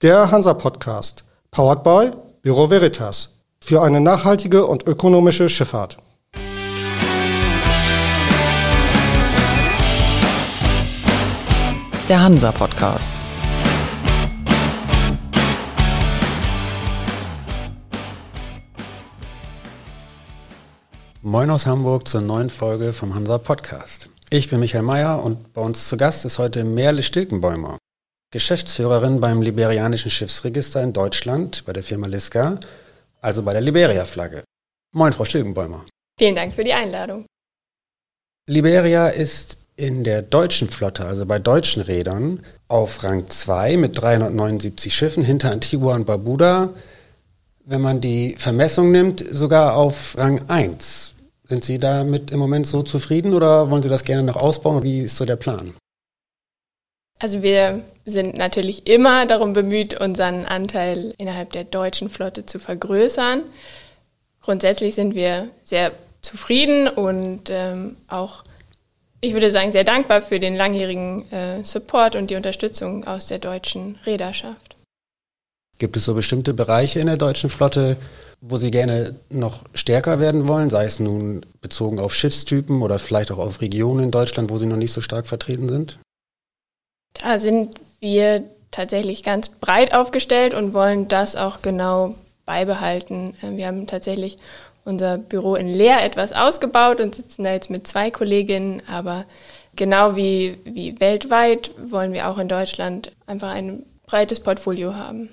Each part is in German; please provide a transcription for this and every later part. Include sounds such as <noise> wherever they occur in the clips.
Der Hansa Podcast, powered by Büro Veritas, für eine nachhaltige und ökonomische Schifffahrt. Der Hansa Podcast. Moin aus Hamburg zur neuen Folge vom Hansa Podcast. Ich bin Michael Mayer und bei uns zu Gast ist heute Merle Stilkenbäumer. Geschäftsführerin beim Liberianischen Schiffsregister in Deutschland bei der Firma Liska, also bei der Liberia-Flagge. Moin, Frau Stilgenbäumer. Vielen Dank für die Einladung. Liberia ist in der deutschen Flotte, also bei deutschen Rädern, auf Rang 2 mit 379 Schiffen hinter Antigua und Barbuda. Wenn man die Vermessung nimmt, sogar auf Rang 1. Sind Sie damit im Moment so zufrieden oder wollen Sie das gerne noch ausbauen? Wie ist so der Plan? Also wir sind natürlich immer darum bemüht, unseren Anteil innerhalb der deutschen Flotte zu vergrößern. Grundsätzlich sind wir sehr zufrieden und ähm, auch, ich würde sagen, sehr dankbar für den langjährigen äh, Support und die Unterstützung aus der deutschen Reederschaft. Gibt es so bestimmte Bereiche in der deutschen Flotte, wo Sie gerne noch stärker werden wollen, sei es nun bezogen auf Schiffstypen oder vielleicht auch auf Regionen in Deutschland, wo Sie noch nicht so stark vertreten sind? Da sind wir tatsächlich ganz breit aufgestellt und wollen das auch genau beibehalten. Äh, wir haben tatsächlich unser Büro in Leer etwas ausgebaut und sitzen da jetzt mit zwei Kolleginnen, aber genau wie, wie weltweit wollen wir auch in Deutschland einfach ein breites Portfolio haben.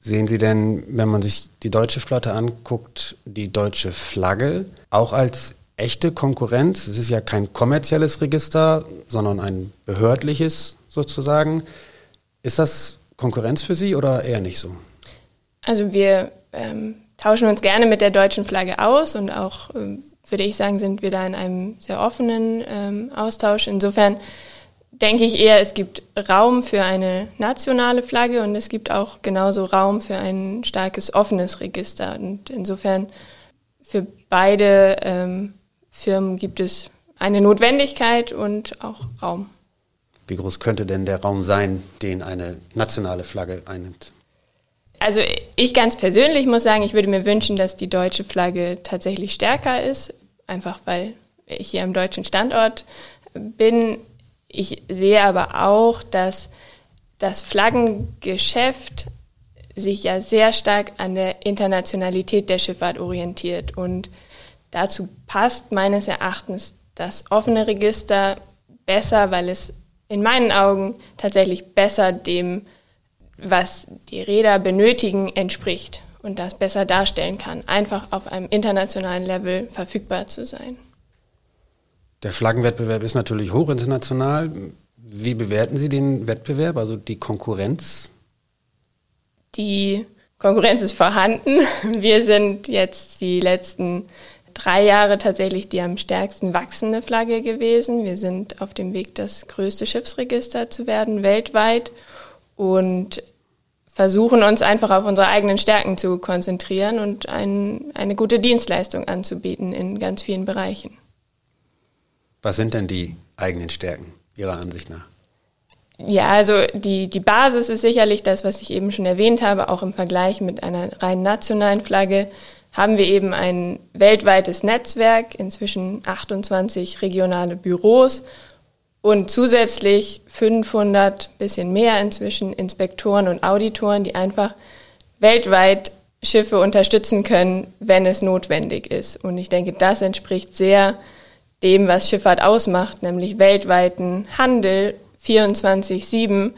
Sehen Sie denn, wenn man sich die deutsche Flotte anguckt, die deutsche Flagge auch als echte Konkurrenz. Es ist ja kein kommerzielles Register, sondern ein behördliches sozusagen. Ist das Konkurrenz für Sie oder eher nicht so? Also wir ähm, tauschen uns gerne mit der deutschen Flagge aus und auch, ähm, würde ich sagen, sind wir da in einem sehr offenen ähm, Austausch. Insofern denke ich eher, es gibt Raum für eine nationale Flagge und es gibt auch genauso Raum für ein starkes offenes Register. Und insofern für beide ähm, Firmen gibt es eine Notwendigkeit und auch Raum. Wie groß könnte denn der Raum sein, den eine nationale Flagge einnimmt? Also ich ganz persönlich muss sagen, ich würde mir wünschen, dass die deutsche Flagge tatsächlich stärker ist, einfach weil ich hier am deutschen Standort bin. Ich sehe aber auch, dass das Flaggengeschäft sich ja sehr stark an der Internationalität der Schifffahrt orientiert und Dazu passt meines Erachtens das offene Register besser, weil es in meinen Augen tatsächlich besser dem, was die Räder benötigen, entspricht und das besser darstellen kann, einfach auf einem internationalen Level verfügbar zu sein. Der Flaggenwettbewerb ist natürlich hochinternational. Wie bewerten Sie den Wettbewerb, also die Konkurrenz? Die Konkurrenz ist vorhanden. Wir sind jetzt die letzten drei Jahre tatsächlich die am stärksten wachsende Flagge gewesen. Wir sind auf dem Weg, das größte Schiffsregister zu werden weltweit und versuchen uns einfach auf unsere eigenen Stärken zu konzentrieren und ein, eine gute Dienstleistung anzubieten in ganz vielen Bereichen. Was sind denn die eigenen Stärken Ihrer Ansicht nach? Ja, also die, die Basis ist sicherlich das, was ich eben schon erwähnt habe, auch im Vergleich mit einer rein nationalen Flagge haben wir eben ein weltweites Netzwerk, inzwischen 28 regionale Büros und zusätzlich 500, bisschen mehr inzwischen, Inspektoren und Auditoren, die einfach weltweit Schiffe unterstützen können, wenn es notwendig ist. Und ich denke, das entspricht sehr dem, was Schifffahrt ausmacht, nämlich weltweiten Handel 24-7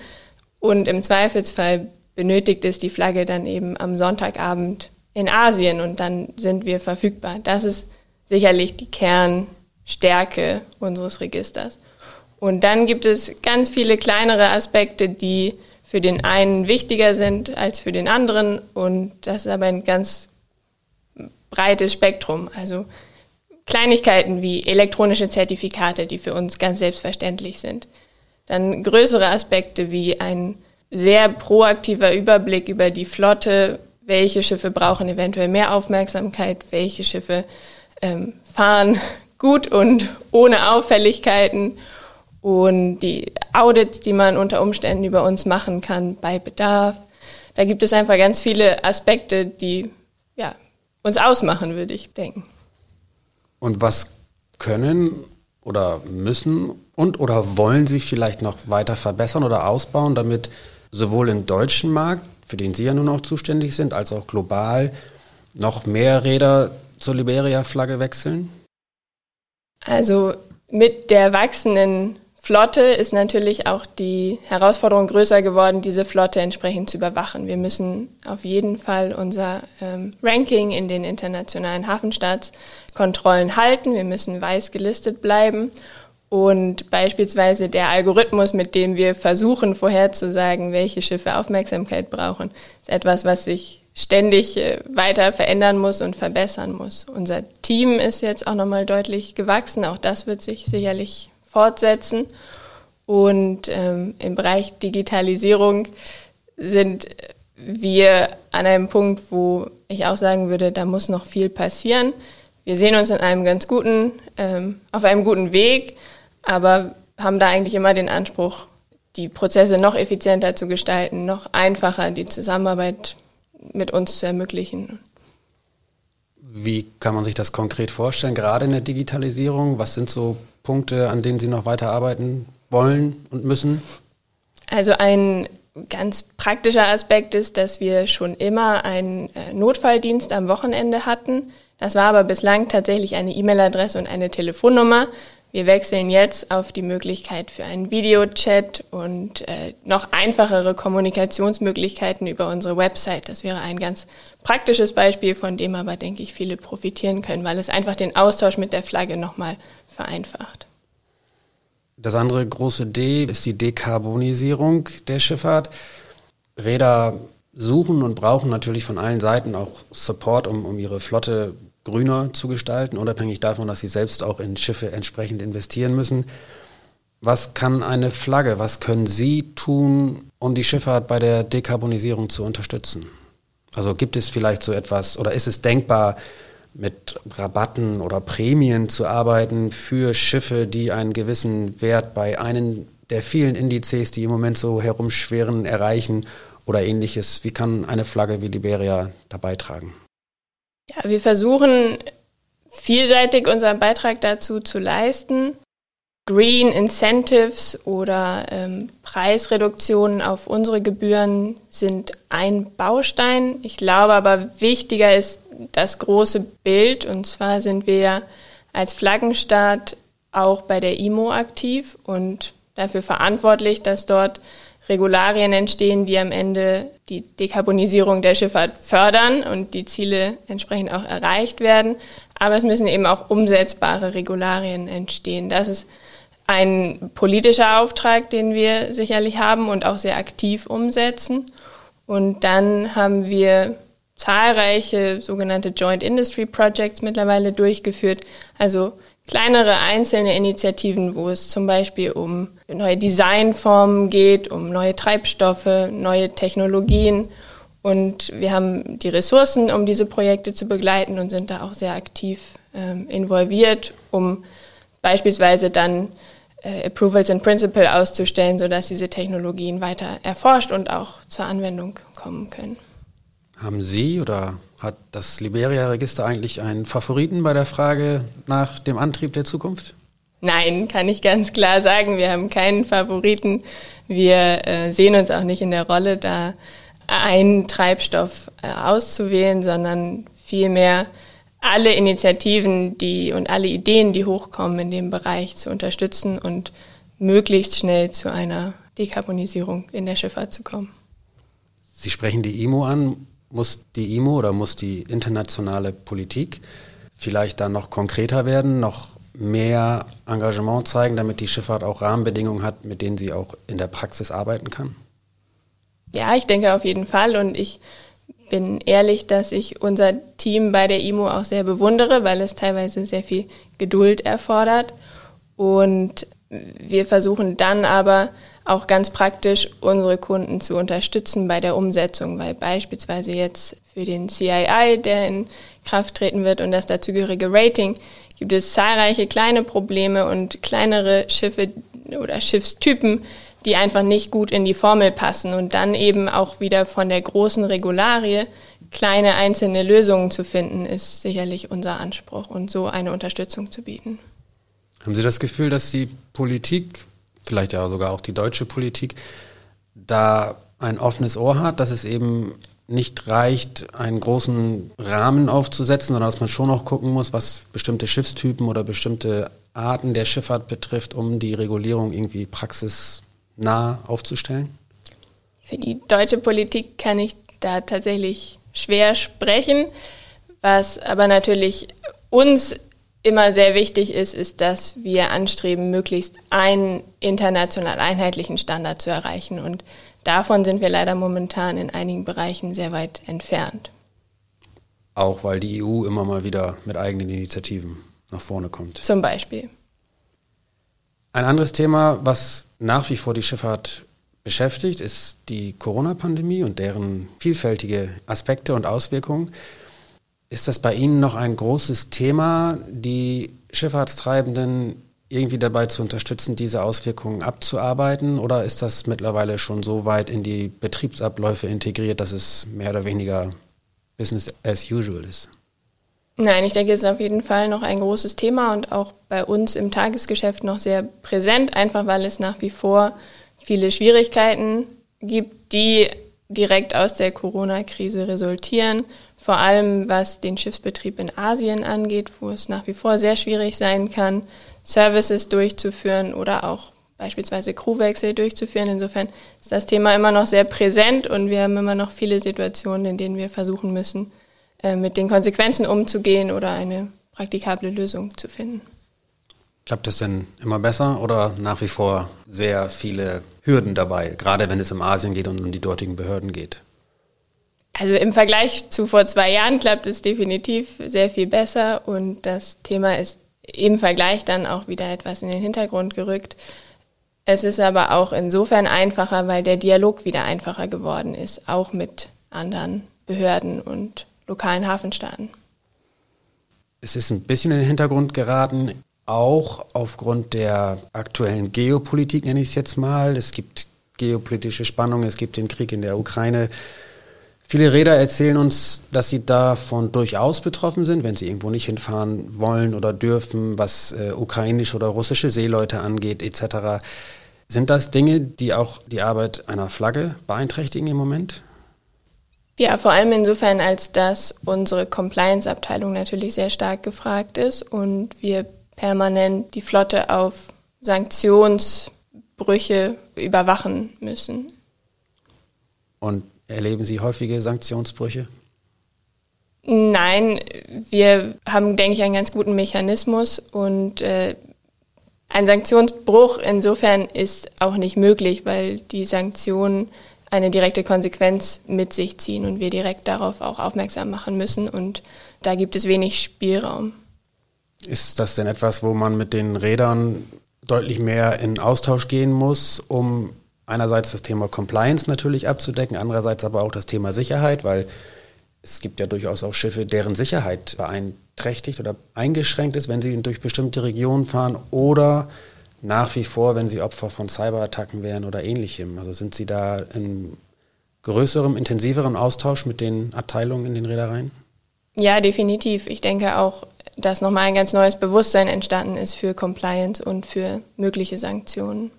und im Zweifelsfall benötigt es die Flagge dann eben am Sonntagabend in Asien und dann sind wir verfügbar. Das ist sicherlich die Kernstärke unseres Registers. Und dann gibt es ganz viele kleinere Aspekte, die für den einen wichtiger sind als für den anderen. Und das ist aber ein ganz breites Spektrum. Also Kleinigkeiten wie elektronische Zertifikate, die für uns ganz selbstverständlich sind. Dann größere Aspekte wie ein sehr proaktiver Überblick über die Flotte, welche Schiffe brauchen eventuell mehr Aufmerksamkeit, welche Schiffe ähm, fahren <laughs> gut und ohne Auffälligkeiten und die Audits, die man unter Umständen über uns machen kann bei Bedarf. Da gibt es einfach ganz viele Aspekte, die ja, uns ausmachen, würde ich denken. Und was können oder müssen und oder wollen Sie vielleicht noch weiter verbessern oder ausbauen, damit sowohl im deutschen Markt, für den Sie ja nun auch zuständig sind, als auch global noch mehr Räder zur Liberia-Flagge wechseln? Also mit der wachsenden Flotte ist natürlich auch die Herausforderung größer geworden, diese Flotte entsprechend zu überwachen. Wir müssen auf jeden Fall unser ähm, Ranking in den internationalen Hafenstaatskontrollen halten. Wir müssen weiß gelistet bleiben. Und beispielsweise der Algorithmus, mit dem wir versuchen vorherzusagen, welche Schiffe Aufmerksamkeit brauchen, ist etwas, was sich ständig äh, weiter verändern muss und verbessern muss. Unser Team ist jetzt auch nochmal deutlich gewachsen. Auch das wird sich sicherlich fortsetzen. Und ähm, im Bereich Digitalisierung sind wir an einem Punkt, wo ich auch sagen würde, da muss noch viel passieren. Wir sehen uns in einem ganz guten, ähm, auf einem guten Weg, aber haben da eigentlich immer den Anspruch, die Prozesse noch effizienter zu gestalten, noch einfacher die Zusammenarbeit mit uns zu ermöglichen. Wie kann man sich das konkret vorstellen, gerade in der Digitalisierung? Was sind so Punkte, an denen Sie noch weiter arbeiten wollen und müssen? Also ein ganz praktischer Aspekt ist, dass wir schon immer einen äh, Notfalldienst am Wochenende hatten. Das war aber bislang tatsächlich eine E-Mail-Adresse und eine Telefonnummer. Wir wechseln jetzt auf die Möglichkeit für einen Videochat und äh, noch einfachere Kommunikationsmöglichkeiten über unsere Website. Das wäre ein ganz praktisches Beispiel, von dem aber, denke ich, viele profitieren können, weil es einfach den Austausch mit der Flagge nochmal vereinfacht. Das andere große D ist die Dekarbonisierung der Schifffahrt. Räder suchen und brauchen natürlich von allen Seiten auch Support, um, um ihre Flotte grüner zu gestalten, unabhängig davon, dass sie selbst auch in Schiffe entsprechend investieren müssen. Was kann eine Flagge, was können Sie tun, um die Schifffahrt bei der Dekarbonisierung zu unterstützen? Also gibt es vielleicht so etwas oder ist es denkbar, mit Rabatten oder Prämien zu arbeiten für Schiffe, die einen gewissen Wert bei einem der vielen Indizes, die im Moment so herumschweren, erreichen oder ähnliches. Wie kann eine Flagge wie Liberia da beitragen? Ja, wir versuchen vielseitig unseren Beitrag dazu zu leisten. Green Incentives oder ähm, Preisreduktionen auf unsere Gebühren sind ein Baustein. Ich glaube aber wichtiger ist das große Bild. Und zwar sind wir als Flaggenstaat auch bei der IMO aktiv und dafür verantwortlich, dass dort Regularien entstehen, die am Ende die Dekarbonisierung der Schifffahrt fördern und die Ziele entsprechend auch erreicht werden. Aber es müssen eben auch umsetzbare Regularien entstehen. Das ist ein politischer Auftrag, den wir sicherlich haben und auch sehr aktiv umsetzen. Und dann haben wir zahlreiche sogenannte Joint Industry Projects mittlerweile durchgeführt, also kleinere einzelne Initiativen, wo es zum Beispiel um neue Designformen geht, um neue Treibstoffe, neue Technologien. Und wir haben die Ressourcen, um diese Projekte zu begleiten und sind da auch sehr aktiv ähm, involviert, um beispielsweise dann äh, Approvals in Principle auszustellen, sodass diese Technologien weiter erforscht und auch zur Anwendung kommen können. Haben Sie oder hat das Liberia-Register eigentlich einen Favoriten bei der Frage nach dem Antrieb der Zukunft? Nein, kann ich ganz klar sagen. Wir haben keinen Favoriten. Wir äh, sehen uns auch nicht in der Rolle, da einen Treibstoff äh, auszuwählen, sondern vielmehr alle Initiativen die, und alle Ideen, die hochkommen in dem Bereich zu unterstützen und möglichst schnell zu einer Dekarbonisierung in der Schifffahrt zu kommen. Sie sprechen die IMO an muss die IMO oder muss die internationale Politik vielleicht dann noch konkreter werden, noch mehr Engagement zeigen, damit die Schifffahrt auch Rahmenbedingungen hat, mit denen sie auch in der Praxis arbeiten kann? Ja, ich denke auf jeden Fall und ich bin ehrlich, dass ich unser Team bei der IMO auch sehr bewundere, weil es teilweise sehr viel Geduld erfordert und wir versuchen dann aber auch ganz praktisch unsere Kunden zu unterstützen bei der Umsetzung, weil beispielsweise jetzt für den CII, der in Kraft treten wird und das dazugehörige Rating, gibt es zahlreiche kleine Probleme und kleinere Schiffe, oder Schiffstypen, die einfach nicht gut in die Formel passen und dann eben auch wieder von der großen Regularie kleine einzelne Lösungen zu finden, ist sicherlich unser Anspruch und so eine Unterstützung zu bieten. Haben Sie das Gefühl, dass die Politik, vielleicht ja sogar auch die deutsche Politik, da ein offenes Ohr hat, dass es eben nicht reicht, einen großen Rahmen aufzusetzen, sondern dass man schon noch gucken muss, was bestimmte Schiffstypen oder bestimmte Arten der Schifffahrt betrifft, um die Regulierung irgendwie praxisnah aufzustellen? Für die deutsche Politik kann ich da tatsächlich schwer sprechen. Was aber natürlich uns immer sehr wichtig ist, ist, dass wir anstreben, möglichst einen international einheitlichen Standard zu erreichen. Und davon sind wir leider momentan in einigen Bereichen sehr weit entfernt. Auch weil die EU immer mal wieder mit eigenen Initiativen nach vorne kommt. Zum Beispiel. Ein anderes Thema, was nach wie vor die Schifffahrt beschäftigt, ist die Corona-Pandemie und deren vielfältige Aspekte und Auswirkungen. Ist das bei Ihnen noch ein großes Thema, die Schifffahrtstreibenden irgendwie dabei zu unterstützen, diese Auswirkungen abzuarbeiten? Oder ist das mittlerweile schon so weit in die Betriebsabläufe integriert, dass es mehr oder weniger Business as usual ist? Nein, ich denke, es ist auf jeden Fall noch ein großes Thema und auch bei uns im Tagesgeschäft noch sehr präsent, einfach weil es nach wie vor viele Schwierigkeiten gibt, die direkt aus der Corona-Krise resultieren, vor allem was den Schiffsbetrieb in Asien angeht, wo es nach wie vor sehr schwierig sein kann, Services durchzuführen oder auch beispielsweise Crewwechsel durchzuführen. Insofern ist das Thema immer noch sehr präsent und wir haben immer noch viele Situationen, in denen wir versuchen müssen, äh, mit den Konsequenzen umzugehen oder eine praktikable Lösung zu finden. Klappt das denn immer besser oder nach wie vor sehr viele Hürden dabei, gerade wenn es um Asien geht und um die dortigen Behörden geht? Also im Vergleich zu vor zwei Jahren klappt es definitiv sehr viel besser und das Thema ist im Vergleich dann auch wieder etwas in den Hintergrund gerückt. Es ist aber auch insofern einfacher, weil der Dialog wieder einfacher geworden ist, auch mit anderen Behörden und lokalen Hafenstaaten. Es ist ein bisschen in den Hintergrund geraten auch aufgrund der aktuellen Geopolitik, nenne ich es jetzt mal. Es gibt geopolitische Spannungen, es gibt den Krieg in der Ukraine. Viele Räder erzählen uns, dass sie davon durchaus betroffen sind, wenn sie irgendwo nicht hinfahren wollen oder dürfen, was äh, ukrainische oder russische Seeleute angeht, etc. Sind das Dinge, die auch die Arbeit einer Flagge beeinträchtigen im Moment? Ja, vor allem insofern, als dass unsere Compliance-Abteilung natürlich sehr stark gefragt ist und wir permanent die Flotte auf Sanktionsbrüche überwachen müssen. Und erleben Sie häufige Sanktionsbrüche? Nein, wir haben, denke ich, einen ganz guten Mechanismus und äh, ein Sanktionsbruch insofern ist auch nicht möglich, weil die Sanktionen eine direkte Konsequenz mit sich ziehen und wir direkt darauf auch aufmerksam machen müssen und da gibt es wenig Spielraum. Ist das denn etwas, wo man mit den Rädern deutlich mehr in Austausch gehen muss, um einerseits das Thema Compliance natürlich abzudecken, andererseits aber auch das Thema Sicherheit, weil es gibt ja durchaus auch Schiffe, deren Sicherheit beeinträchtigt oder eingeschränkt ist, wenn sie durch bestimmte Regionen fahren oder nach wie vor, wenn sie Opfer von Cyberattacken wären oder ähnlichem. Also sind Sie da in größerem, intensiveren Austausch mit den Abteilungen in den Reedereien? Ja, definitiv. Ich denke auch, dass nochmal ein ganz neues Bewusstsein entstanden ist für Compliance und für mögliche Sanktionen.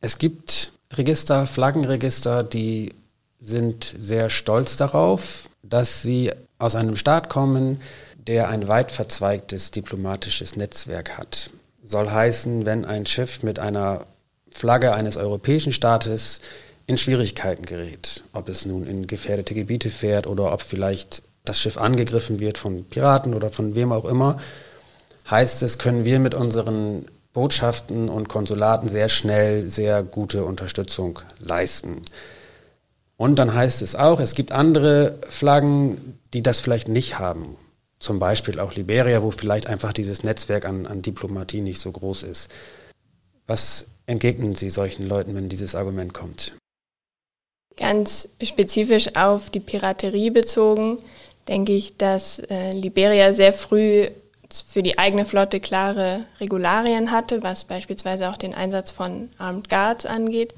Es gibt Register, Flaggenregister, die sind sehr stolz darauf, dass sie aus einem Staat kommen, der ein weit verzweigtes diplomatisches Netzwerk hat. Soll heißen, wenn ein Schiff mit einer Flagge eines europäischen Staates in Schwierigkeiten gerät, ob es nun in gefährdete Gebiete fährt oder ob vielleicht das Schiff angegriffen wird von Piraten oder von wem auch immer, heißt es, können wir mit unseren Botschaften und Konsulaten sehr schnell sehr gute Unterstützung leisten. Und dann heißt es auch, es gibt andere Flaggen, die das vielleicht nicht haben. Zum Beispiel auch Liberia, wo vielleicht einfach dieses Netzwerk an, an Diplomatie nicht so groß ist. Was entgegnen Sie solchen Leuten, wenn dieses Argument kommt? Ganz spezifisch auf die Piraterie bezogen denke ich, dass äh, Liberia sehr früh für die eigene Flotte klare Regularien hatte, was beispielsweise auch den Einsatz von Armed Guards angeht.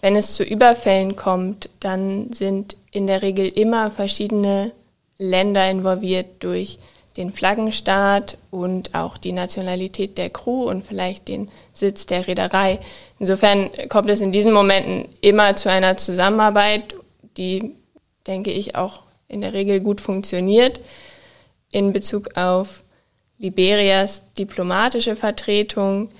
Wenn es zu Überfällen kommt, dann sind in der Regel immer verschiedene Länder involviert durch den Flaggenstaat und auch die Nationalität der Crew und vielleicht den Sitz der Reederei. Insofern kommt es in diesen Momenten immer zu einer Zusammenarbeit, die, denke ich, auch in der Regel gut funktioniert. In Bezug auf Liberias diplomatische Vertretung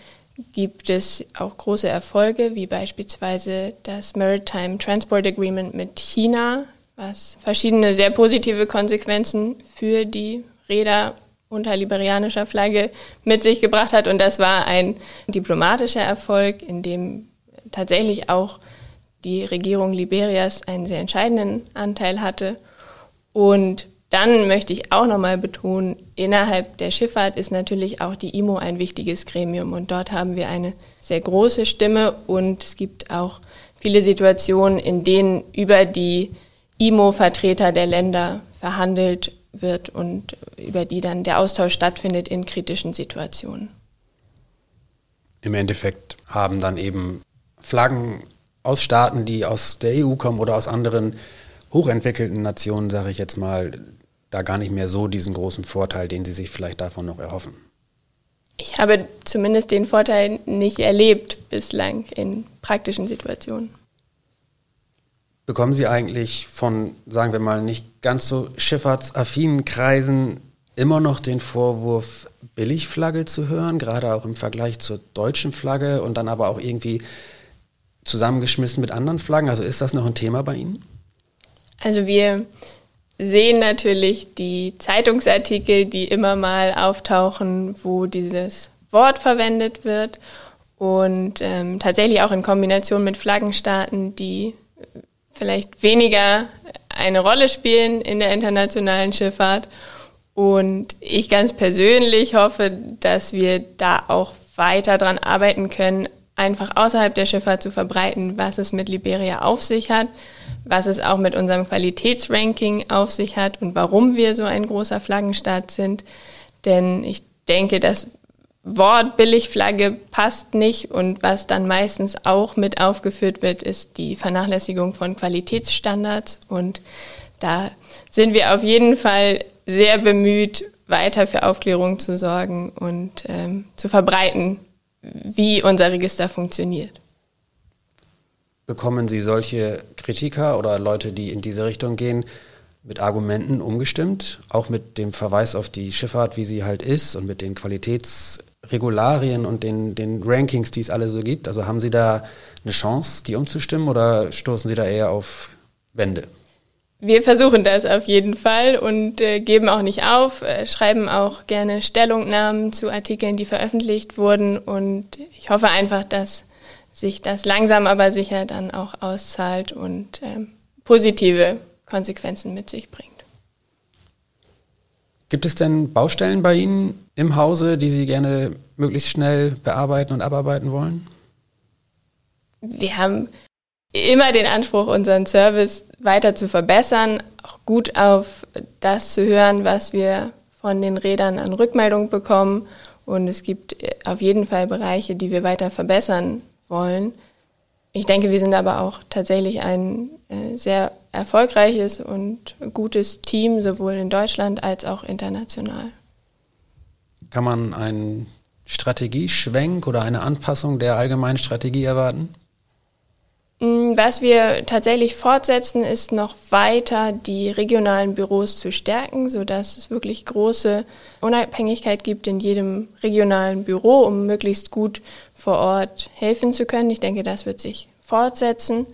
gibt es auch große Erfolge, wie beispielsweise das Maritime Transport Agreement mit China, was verschiedene sehr positive Konsequenzen für die Räder unter liberianischer Flagge mit sich gebracht hat. Und das war ein diplomatischer Erfolg, in dem tatsächlich auch die Regierung Liberias einen sehr entscheidenden Anteil hatte. Und dann möchte ich auch nochmal betonen, innerhalb der Schifffahrt ist natürlich auch die IMO ein wichtiges Gremium und dort haben wir eine sehr große Stimme und es gibt auch viele Situationen, in denen über die IMO-Vertreter der Länder verhandelt wird und über die dann der Austausch stattfindet in kritischen Situationen. Im Endeffekt haben dann eben Flaggen aus Staaten, die aus der EU kommen oder aus anderen hochentwickelten Nationen, sage ich jetzt mal, da gar nicht mehr so diesen großen Vorteil, den sie sich vielleicht davon noch erhoffen. Ich habe zumindest den Vorteil nicht erlebt bislang in praktischen Situationen. Bekommen Sie eigentlich von, sagen wir mal, nicht ganz so schifffahrtsaffinen Kreisen immer noch den Vorwurf, Billigflagge zu hören, gerade auch im Vergleich zur deutschen Flagge und dann aber auch irgendwie zusammengeschmissen mit anderen Flaggen? Also ist das noch ein Thema bei Ihnen? Also wir sehen natürlich die Zeitungsartikel, die immer mal auftauchen, wo dieses Wort verwendet wird und ähm, tatsächlich auch in Kombination mit Flaggenstaaten, die vielleicht weniger eine Rolle spielen in der internationalen Schifffahrt. Und ich ganz persönlich hoffe, dass wir da auch weiter dran arbeiten können, einfach außerhalb der Schifffahrt zu verbreiten, was es mit Liberia auf sich hat, was es auch mit unserem Qualitätsranking auf sich hat und warum wir so ein großer Flaggenstaat sind. Denn ich denke, das Wort Billigflagge passt nicht. Und was dann meistens auch mit aufgeführt wird, ist die Vernachlässigung von Qualitätsstandards. Und da sind wir auf jeden Fall sehr bemüht, weiter für Aufklärung zu sorgen und ähm, zu verbreiten, wie unser Register funktioniert. Bekommen Sie solche Kritiker oder Leute, die in diese Richtung gehen, mit Argumenten umgestimmt, auch mit dem Verweis auf die Schifffahrt, wie sie halt ist und mit den Qualitätsregularien und den, den Rankings, die es alle so gibt? Also haben Sie da eine Chance, die umzustimmen oder stoßen Sie da eher auf Wände? Wir versuchen das auf jeden Fall und äh, geben auch nicht auf, äh, schreiben auch gerne Stellungnahmen zu Artikeln, die veröffentlicht wurden und ich hoffe einfach, dass sich das langsam aber sicher dann auch auszahlt und ähm, positive Konsequenzen mit sich bringt. Gibt es denn Baustellen bei Ihnen im Hause, die Sie gerne möglichst schnell bearbeiten und abarbeiten wollen? Wir haben immer den Anspruch, unseren Service weiter zu verbessern, auch gut auf das zu hören, was wir von den Rädern an Rückmeldung bekommen. Und es gibt auf jeden Fall Bereiche, die wir weiter verbessern wollen. Ich denke, wir sind aber auch tatsächlich ein äh, sehr erfolgreiches und gutes Team, sowohl in Deutschland als auch international. Kann man einen Strategieschwenk oder eine Anpassung der allgemeinen Strategie erwarten? Mm, was wir tatsächlich fortsetzen, ist noch weiter die regionalen Büros zu stärken, sodass es wirklich große Unabhängigkeit gibt in jedem regionalen Büro, um möglichst gut vor Ort helfen zu können. Ich denke, das wird sich fortsetzen.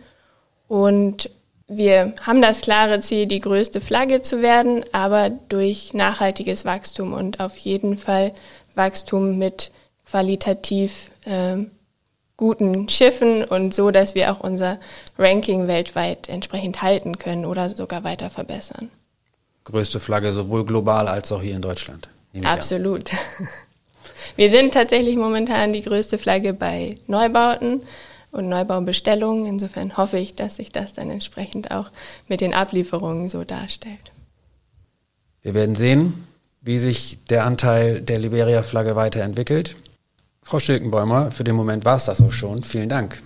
Und wir haben das klare Ziel, die größte Flagge zu werden, aber durch nachhaltiges Wachstum und auf jeden Fall Wachstum mit qualitativ äh, guten Schiffen und so, dass wir auch unser Ranking weltweit entsprechend halten können oder sogar weiter verbessern. Größte Flagge sowohl global als auch hier in Deutschland. Absolut. <laughs> Wir sind tatsächlich momentan die größte Flagge bei Neubauten und Neubaubestellungen. Insofern hoffe ich, dass sich das dann entsprechend auch mit den Ablieferungen so darstellt. Wir werden sehen, wie sich der Anteil der Liberia-Flagge weiterentwickelt. Frau Schilkenbäumer, für den Moment war es das auch schon. Vielen Dank.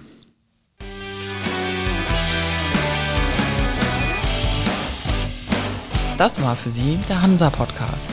Das war für Sie der Hansa-Podcast.